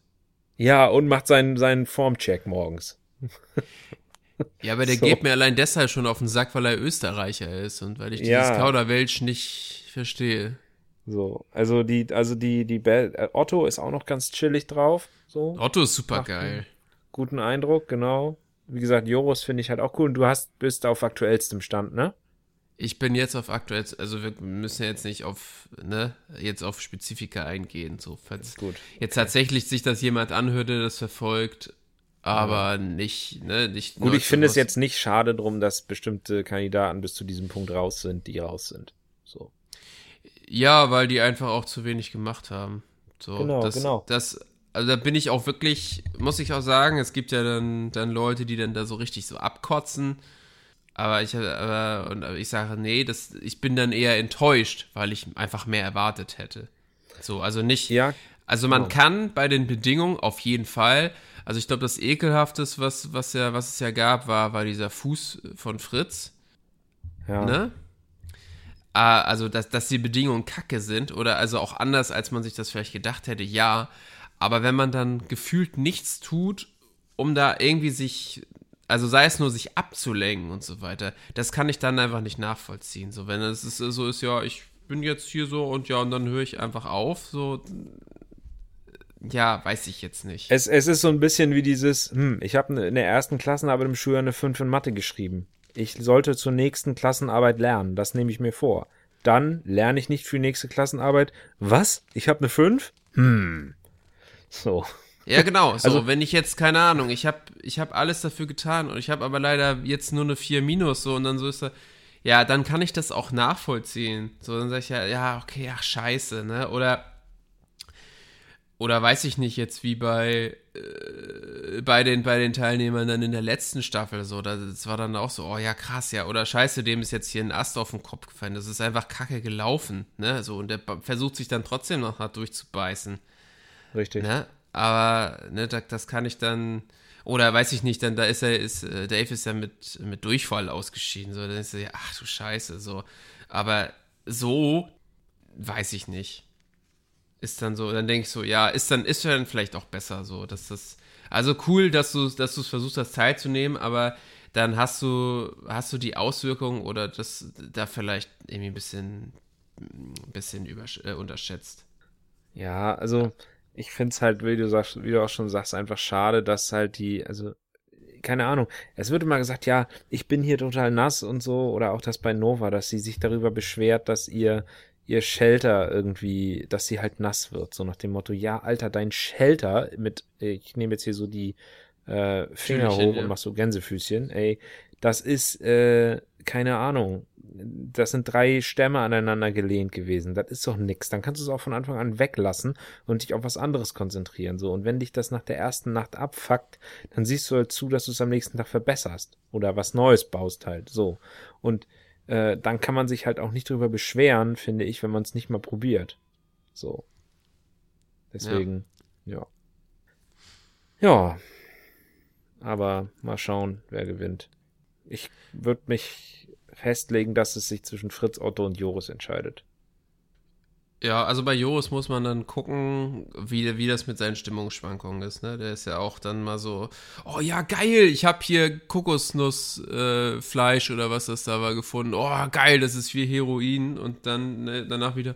Ja, und macht seinen, seinen Formcheck morgens. Ja, aber der So. geht mir allein deshalb schon auf den Sack, weil er Österreicher ist und weil ich dieses Ja. Kauderwelsch nicht verstehe. So, also die, also die, die Bel äh, Otto ist auch noch ganz chillig drauf. So, Otto ist super geil. guten Eindruck, genau. Wie gesagt, Joros finde ich halt auch cool. Und du hast, bist auf aktuellstem Stand, ne? Ich bin jetzt auf aktuell, also wir müssen jetzt nicht auf, ne, jetzt auf Spezifika eingehen, so, falls Gut. jetzt tatsächlich sich das jemand anhört, der das verfolgt, aber nicht, ne, nicht. Gut, ich finde es jetzt nicht schade drum, dass bestimmte Kandidaten bis zu diesem Punkt raus sind, die raus sind. So. Ja, weil die einfach auch zu wenig gemacht haben. So, Genau, das, genau. Das, also da bin ich auch wirklich, muss ich auch sagen, es gibt ja dann, dann Leute, die dann da so richtig so abkotzen. Aber ich, aber, und ich sage, nee, das, ich bin dann eher enttäuscht, weil ich einfach mehr erwartet hätte. So, also nicht, Ja, also man genau. kann bei den Bedingungen auf jeden Fall, also ich glaube, das ekelhafteste, was, was ja, was es ja gab, war, war dieser Fuß von Fritz ja. ne? Ah, Also, dass, dass die Bedingungen kacke sind oder also auch anders, als man sich das vielleicht gedacht hätte, ja. Aber wenn man dann gefühlt nichts tut, um da irgendwie sich, also sei es nur sich abzulenken und so weiter, das kann ich dann einfach nicht nachvollziehen. So, wenn es ist, so ist, ja, ich bin jetzt hier so und ja, und dann höre ich einfach auf, so, ja, weiß ich jetzt nicht. Es, es ist so ein bisschen wie dieses, hm, ich habe in der ersten Klassenarbeit im Schuljahr eine 5 in Mathe geschrieben. Ich sollte zur nächsten Klassenarbeit lernen, das nehme ich mir vor. Dann lerne ich nicht für die nächste Klassenarbeit. Was? Ich habe eine 5? Hm. So. Ja, genau. So, Also- wenn ich jetzt, keine Ahnung, ich habe ich hab alles dafür getan und ich habe aber leider jetzt nur eine 4 minus, so, und dann so ist er, ja, dann kann ich das auch nachvollziehen. So, dann sage ich ja, ja, okay, ach, scheiße, ne? Oder, oder weiß ich nicht jetzt, wie bei, äh, bei, den, bei den Teilnehmern dann in der letzten Staffel, so, da- das war dann auch so, oh ja, krass, ja, oder scheiße, dem ist jetzt hier ein Ast auf den Kopf gefallen, das ist einfach kacke gelaufen, ne? So, und der versucht sich dann trotzdem noch hart durchzubeißen. Richtig. Ne? Aber ne, da, das kann ich dann. Oder weiß ich nicht, dann da ist er, ist, äh, Dave ist ja mit, mit Durchfall ausgeschieden. So, dann ist er ja, ach du Scheiße, so. Aber so weiß ich nicht. Ist dann so, dann denke ich so, ja, ist dann, ist dann vielleicht auch besser so, dass das. Also cool, dass du, dass du es versuchst hast, teilzunehmen, aber dann hast du, hast du die Auswirkungen oder das da vielleicht irgendwie ein bisschen, ein bisschen übersch äh, unterschätzt. Ja, also ich find's halt, wie du sagst, wie du auch schon sagst, einfach schade, dass halt die, also keine Ahnung. Es wird immer gesagt, ja, ich bin hier total nass und so, oder auch das bei Nova, dass sie sich darüber beschwert, dass ihr ihr Shelter irgendwie, dass sie halt nass wird, so nach dem Motto, ja, Alter, dein Shelter mit, ich nehme jetzt hier so die äh, Finger Fühlchen, hoch ja. und mach so Gänsefüßchen, ey, das ist, äh, keine Ahnung, das sind drei Stämme aneinander gelehnt gewesen. Das ist doch nix. Dann kannst du es auch von Anfang an weglassen und dich auf was anderes konzentrieren. So. Und wenn dich das nach der ersten Nacht abfuckt, dann siehst du halt zu, dass du es am nächsten Tag verbesserst. Oder was Neues baust halt. So. Und äh, dann kann man sich halt auch nicht drüber beschweren, finde ich, wenn man es nicht mal probiert. So. Deswegen, ja. Ja. Aber mal schauen, wer gewinnt. Ich würde mich festlegen, dass es sich zwischen Fritz, Otto und Joris entscheidet. Ja, also bei Joris muss man dann gucken, wie, wie das mit seinen Stimmungsschwankungen ist. Ne? Der ist ja auch dann mal so, oh ja, geil, ich habe hier Kokosnussfleisch äh, oder was das da war gefunden. Oh, geil, das ist wie Heroin. Und dann ne, danach wieder,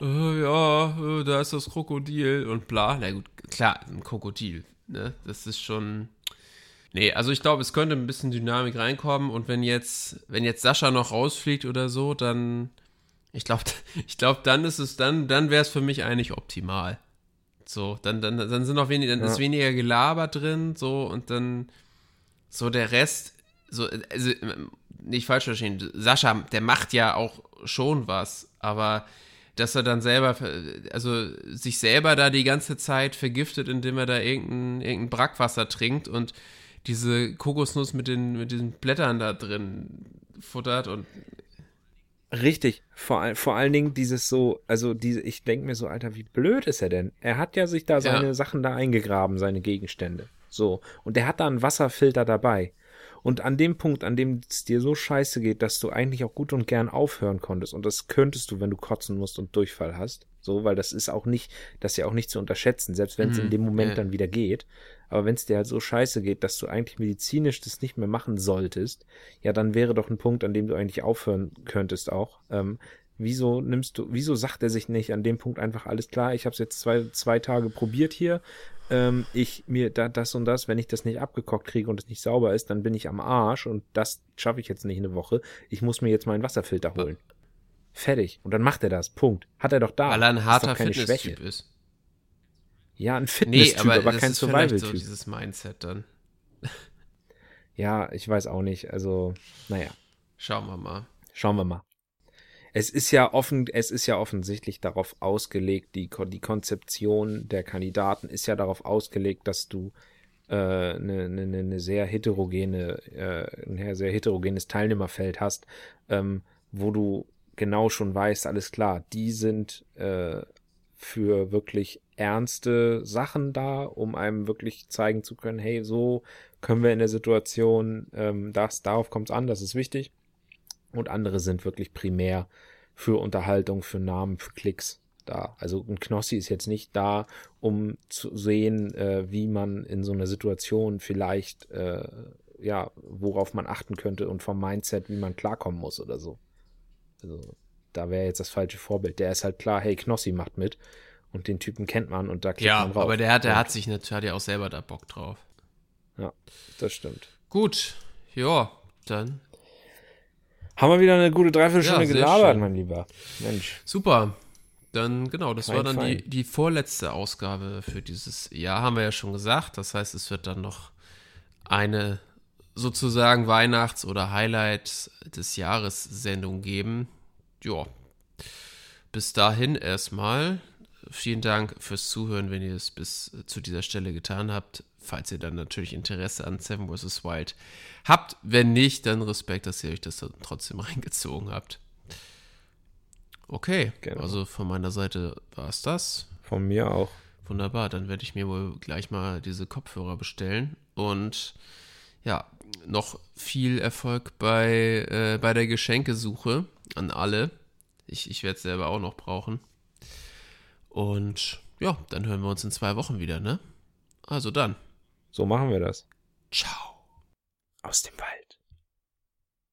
äh, ja, äh, da ist das Krokodil und bla. Na gut, klar, ein Krokodil. Ne? Das ist schon. Nee, also ich glaube, es könnte ein bisschen Dynamik reinkommen und wenn jetzt, wenn jetzt Sascha noch rausfliegt oder so, dann, ich glaube, ich glaube, dann ist es, dann, dann wäre es für mich eigentlich optimal. So, dann, dann, dann sind noch weniger, dann Ja. ist weniger Gelaber drin, so, und dann, so der Rest, so, also, nicht falsch verstehen, Sascha, der macht ja auch schon was, aber dass er dann selber, also sich selber da die ganze Zeit vergiftet, indem er da irgendein, irgendein Brackwasser trinkt und diese Kokosnuss mit den, mit diesen Blättern da drin futtert und Richtig. Vor, vor allen Dingen dieses so, also diese, ich denke mir so, Alter, wie blöd ist er denn? Er hat ja sich da seine Sachen da eingegraben, seine Gegenstände. So. Und er hat da einen Wasserfilter dabei. Und an dem Punkt, an dem es dir so scheiße geht, dass du eigentlich auch gut und gern aufhören konntest, und das könntest du, wenn du kotzen musst und Durchfall hast, so, weil das ist auch nicht, das ist ja auch nicht zu unterschätzen, selbst wenn es Mhm, in dem Moment ja. dann wieder geht. Aber wenn es dir halt so scheiße geht, dass du eigentlich medizinisch das nicht mehr machen solltest, ja, dann wäre doch ein Punkt, an dem du eigentlich aufhören könntest auch. Ähm, wieso nimmst du, wieso sagt er sich nicht an dem Punkt einfach alles klar, ich habe es jetzt zwei, zwei Tage probiert hier, ähm, ich mir da, das und das, wenn ich das nicht abgekocht kriege und es nicht sauber ist, dann bin ich am Arsch und das schaffe ich jetzt nicht eine Woche. Ich muss mir jetzt meinen Wasserfilter holen. Fertig. Und dann macht er das. Punkt. Hat er doch da. Weil er ein harter doch keine Fitness-Typ Schwäche. ist. Ja, ein Nee, Fitness-Typ, aber, aber, das kein ist vielleicht so Survival-Typ. dieses Mindset dann. ja, ich weiß auch nicht. Also, naja. Schauen wir mal. Schauen wir mal. Es ist ja offen, es ist ja offensichtlich darauf ausgelegt, die, die Konzeption der Kandidaten ist ja darauf ausgelegt, dass du äh, eine, eine, eine sehr heterogene, äh, ein sehr heterogenes Teilnehmerfeld hast, ähm, wo du genau schon weißt, alles klar, die sind äh, für wirklich ernste Sachen da, um einem wirklich zeigen zu können, hey, so können wir in der Situation, ähm, das, darauf kommt es an, das ist wichtig und andere sind wirklich primär für Unterhaltung, für Namen, für Klicks da. Also ein Knossi ist jetzt nicht da, um zu sehen, äh, wie man in so einer Situation vielleicht, äh, ja, worauf man achten könnte und vom Mindset, wie man klarkommen muss oder so. Also da wäre jetzt das falsche Vorbild. Der ist halt klar, hey, Knossi macht mit und den Typen kennt man und da klickt Ja, man rauf. aber der hat, der Und- hat sich natürlich hat ja auch selber da Bock drauf. Ja, das stimmt. Gut, ja, dann Haben wir wieder eine gute Dreiviertelstunde Ja, gelabert, schön. mein Lieber. Mensch. super. Dann, genau, das Fein, war dann die, die vorletzte Ausgabe für dieses Jahr, haben wir ja schon gesagt. Das heißt, es wird dann noch eine sozusagen Weihnachts- oder Highlight des Jahres Sendung geben. Ja, bis dahin erstmal. Vielen Dank fürs Zuhören, wenn ihr es bis zu dieser Stelle getan habt. Falls ihr dann natürlich Interesse an Seven vs. Wild habt. Wenn nicht, dann Respekt, dass ihr euch das dann trotzdem reingezogen habt. Okay, Genau. also von meiner Seite war es das. Von mir auch. Wunderbar, dann werde ich mir wohl gleich mal diese Kopfhörer bestellen und ja, noch viel Erfolg bei, äh, bei der Geschenkesuche an alle. Ich, ich werde es selber auch noch brauchen. Und ja, dann hören wir uns in zwei Wochen wieder, ne? Also dann. So machen wir das. Ciao. Aus dem Wald.